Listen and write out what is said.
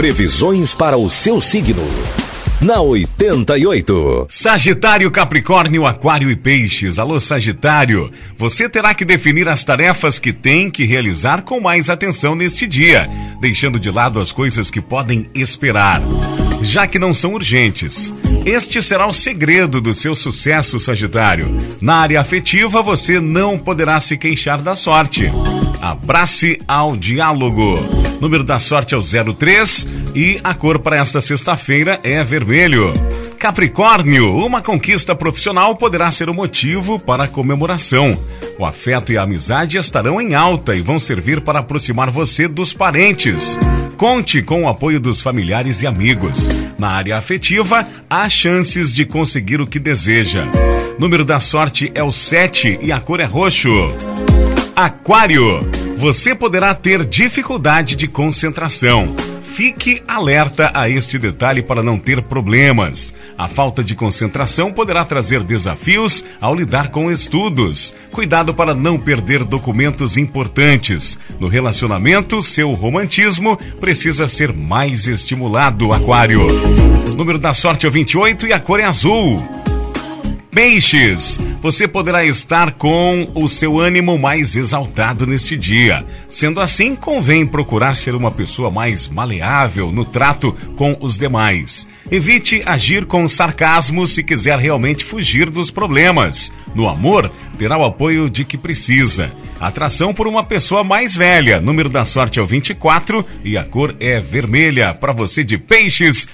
Previsões para o seu signo. Na 88. Sagitário, Capricórnio, Aquário e Peixes. Alô, Sagitário. Você terá que definir as tarefas que tem que realizar com mais atenção neste dia, deixando de lado as coisas que podem esperar, já que não são urgentes. Este será o segredo do seu sucesso, Sagitário. Na área afetiva, você não poderá se queixar da sorte. Abrace ao diálogo. Número da sorte é o 03 e a cor para esta sexta-feira é vermelho. Capricórnio, uma conquista profissional poderá ser o motivo para a comemoração. O afeto e a amizade estarão em alta e vão servir para aproximar você dos parentes. Conte com o apoio dos familiares e amigos. Na área afetiva, há chances de conseguir o que deseja. Número da sorte é o 7 e a cor é roxo. Aquário, você poderá ter dificuldade de concentração. Fique alerta a este detalhe para não ter problemas. A falta de concentração poderá trazer desafios ao lidar com estudos. Cuidado para não perder documentos importantes. No relacionamento, seu romantismo precisa ser mais estimulado, Aquário. O número da sorte é o 28 e a cor é azul. Peixes, você poderá estar com o seu ânimo mais exaltado neste dia. Sendo assim, convém procurar ser uma pessoa mais maleável no trato com os demais. Evite agir com sarcasmo se quiser realmente fugir dos problemas. No amor, terá o apoio de que precisa. Atração por uma pessoa mais velha. Número da sorte é o 24 e a cor é vermelha. Para você de peixes,